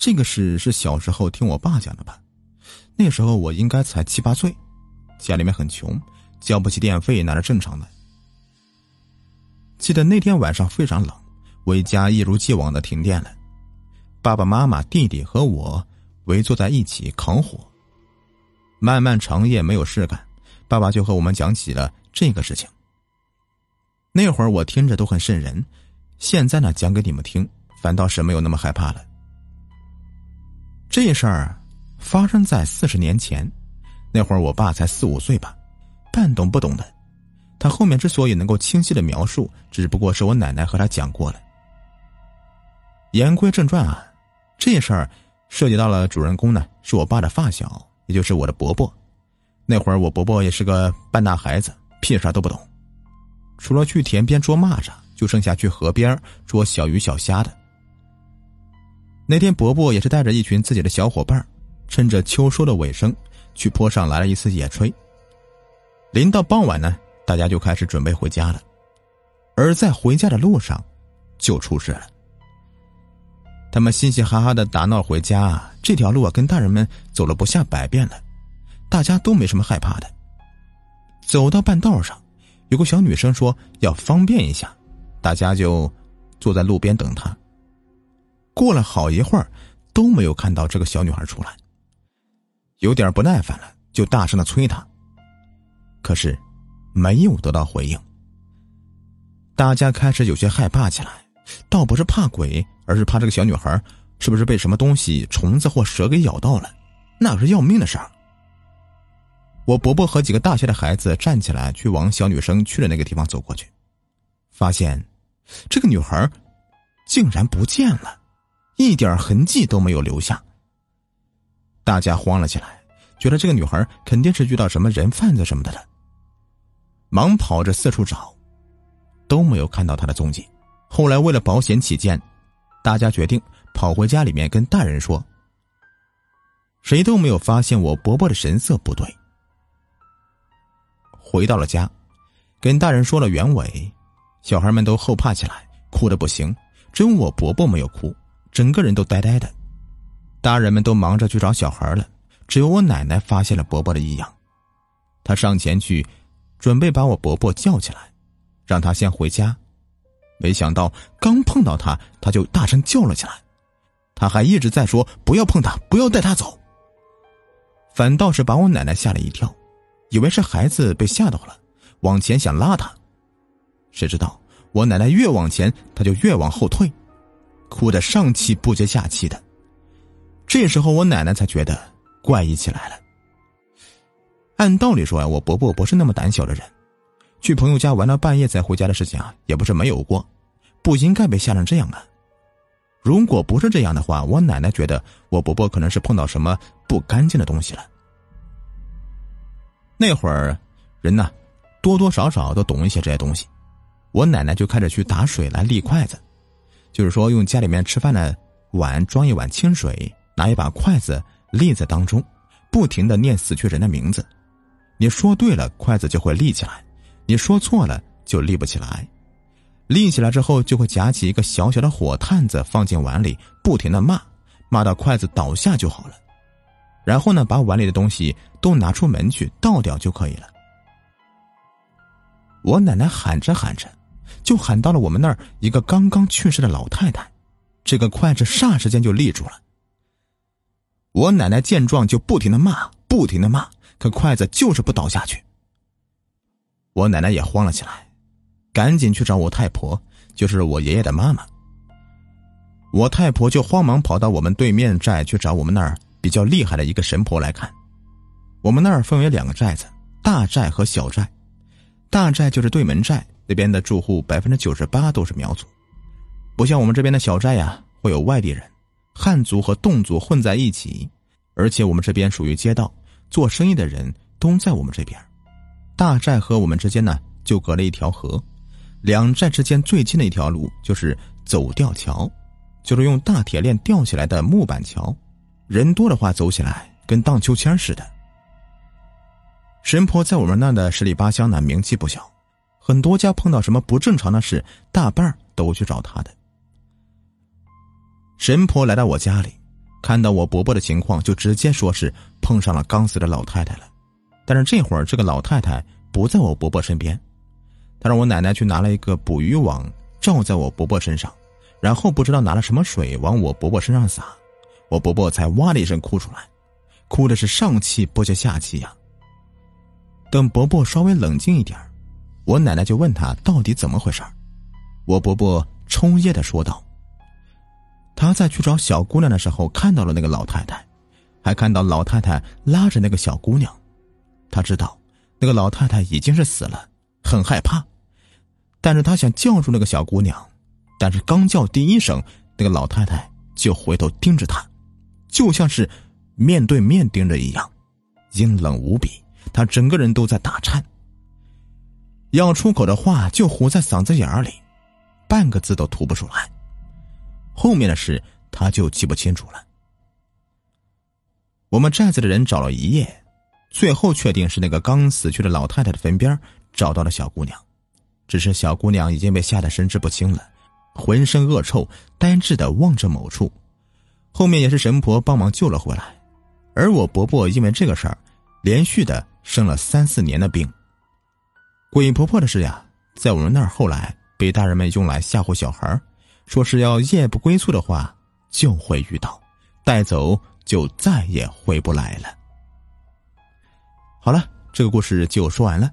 这个事是小时候听我爸讲的吧？那时候我应该才七八岁，家里面很穷，交不起电费那是正常的。记得那天晚上非常冷，我家一如既往的停电了，爸爸妈妈、弟弟和我围坐在一起烤火。漫漫长夜没有事干，爸爸就和我们讲起了这个事情。那会儿我听着都很瘆人，现在呢讲给你们听，反倒是没有那么害怕了。这事儿发生在四十年前，那会儿我爸才四五岁吧，半懂不懂的。他后面之所以能够清晰的描述，只不过是我奶奶和他讲过了。言归正传啊，这事儿涉及到了主人公呢，是我爸的发小，也就是我的伯伯。那会儿我伯伯也是个半大孩子，屁啥都不懂，除了去田边捉蚂蚱，就剩下去河边捉小鱼小虾的。那天，伯伯也是带着一群自己的小伙伴，趁着秋收的尾声，去坡上来了一次野炊。临到傍晚呢，大家就开始准备回家了。而在回家的路上，就出事了。他们嘻嘻哈哈的打闹回家，这条路啊，跟大人们走了不下百遍了，大家都没什么害怕的。走到半道上，有个小女生说要方便一下，大家就坐在路边等她。过了好一会儿，都没有看到这个小女孩出来。有点不耐烦了，就大声的催她。可是，没有得到回应。大家开始有些害怕起来，倒不是怕鬼，而是怕这个小女孩是不是被什么东西、虫子或蛇给咬到了，那可是要命的事儿。我伯伯和几个大些的孩子站起来，去往小女生去的那个地方走过去，发现这个女孩竟然不见了。一点痕迹都没有留下，大家慌了起来，觉得这个女孩肯定是遇到什么人贩子什么的了，忙跑着四处找，都没有看到她的踪迹。后来为了保险起见，大家决定跑回家里面跟大人说。谁都没有发现我伯伯的神色不对。回到了家，跟大人说了原委，小孩们都后怕起来，哭的不行，只有我伯伯没有哭。整个人都呆呆的，大人们都忙着去找小孩了，只有我奶奶发现了伯伯的异样，她上前去，准备把我伯伯叫起来，让他先回家，没想到刚碰到他，他就大声叫了起来，他还一直在说不要碰他，不要带他走，反倒是把我奶奶吓了一跳，以为是孩子被吓到了，往前想拉他，谁知道我奶奶越往前，他就越往后退。哭得上气不接下气的，这时候我奶奶才觉得怪异起来了。按道理说啊，我伯伯不是那么胆小的人，去朋友家玩到半夜才回家的事情啊，也不是没有过，不应该被吓成这样啊。如果不是这样的话，我奶奶觉得我伯伯可能是碰到什么不干净的东西了。那会儿，人呢，多多少少都懂一些这些东西，我奶奶就开始去打水来立筷子。就是说，用家里面吃饭的碗装一碗清水，拿一把筷子立在当中，不停的念死去人的名字。你说对了，筷子就会立起来；你说错了，就立不起来。立起来之后，就会夹起一个小小的火炭子放进碗里，不停的骂，骂到筷子倒下就好了。然后呢，把碗里的东西都拿出门去倒掉就可以了。我奶奶喊着喊着。就喊到了我们那儿一个刚刚去世的老太太，这个筷子霎时间就立住了。我奶奶见状就不停的骂，不停的骂，可筷子就是不倒下去。我奶奶也慌了起来，赶紧去找我太婆，就是我爷爷的妈妈。我太婆就慌忙跑到我们对面寨去找我们那儿比较厉害的一个神婆来看。我们那儿分为两个寨子，大寨和小寨，大寨就是对门寨。这边的住户百分之九十八都是苗族，不像我们这边的小寨呀，会有外地人，汉族和侗族混在一起，而且我们这边属于街道，做生意的人都在我们这边。大寨和我们之间呢，就隔了一条河，两寨之间最近的一条路就是走吊桥，就是用大铁链吊起来的木板桥，人多的话走起来跟荡秋千似的。神婆在我们那的十里八乡呢，名气不小。很多家碰到什么不正常的事，大半都去找他的。神婆来到我家里，看到我伯伯的情况，就直接说是碰上了刚死的老太太了。但是这会儿这个老太太不在我伯伯身边，他让我奶奶去拿了一个捕鱼网罩在我伯伯身上，然后不知道拿了什么水往我伯伯身上洒，我伯伯才哇的一声哭出来，哭的是上气不接下气呀。等伯伯稍微冷静一点我奶奶就问他到底怎么回事我伯伯抽噎的说道。他在去找小姑娘的时候，看到了那个老太太，还看到老太太拉着那个小姑娘。他知道那个老太太已经是死了，很害怕，但是他想叫住那个小姑娘，但是刚叫第一声，那个老太太就回头盯着他，就像是面对面盯着一样，阴冷无比。他整个人都在打颤，要出口的话就糊在嗓子眼里，半个字都吐不出来。后面的事他就记不清楚了。我们寨子的人找了一夜，最后确定是那个刚死去的老太太的坟边找到了小姑娘，只是小姑娘已经被吓得神志不清了，浑身恶臭，呆滞的望着某处。后面也是神婆帮忙救了回来，而我伯伯因为这个事儿，连续的生了三四年的病。鬼婆婆的事呀，在我们那儿后来被大人们用来吓唬小孩。说是要夜不归宿的话，就会遇到，带走就再也回不来了。好了，这个故事就说完了。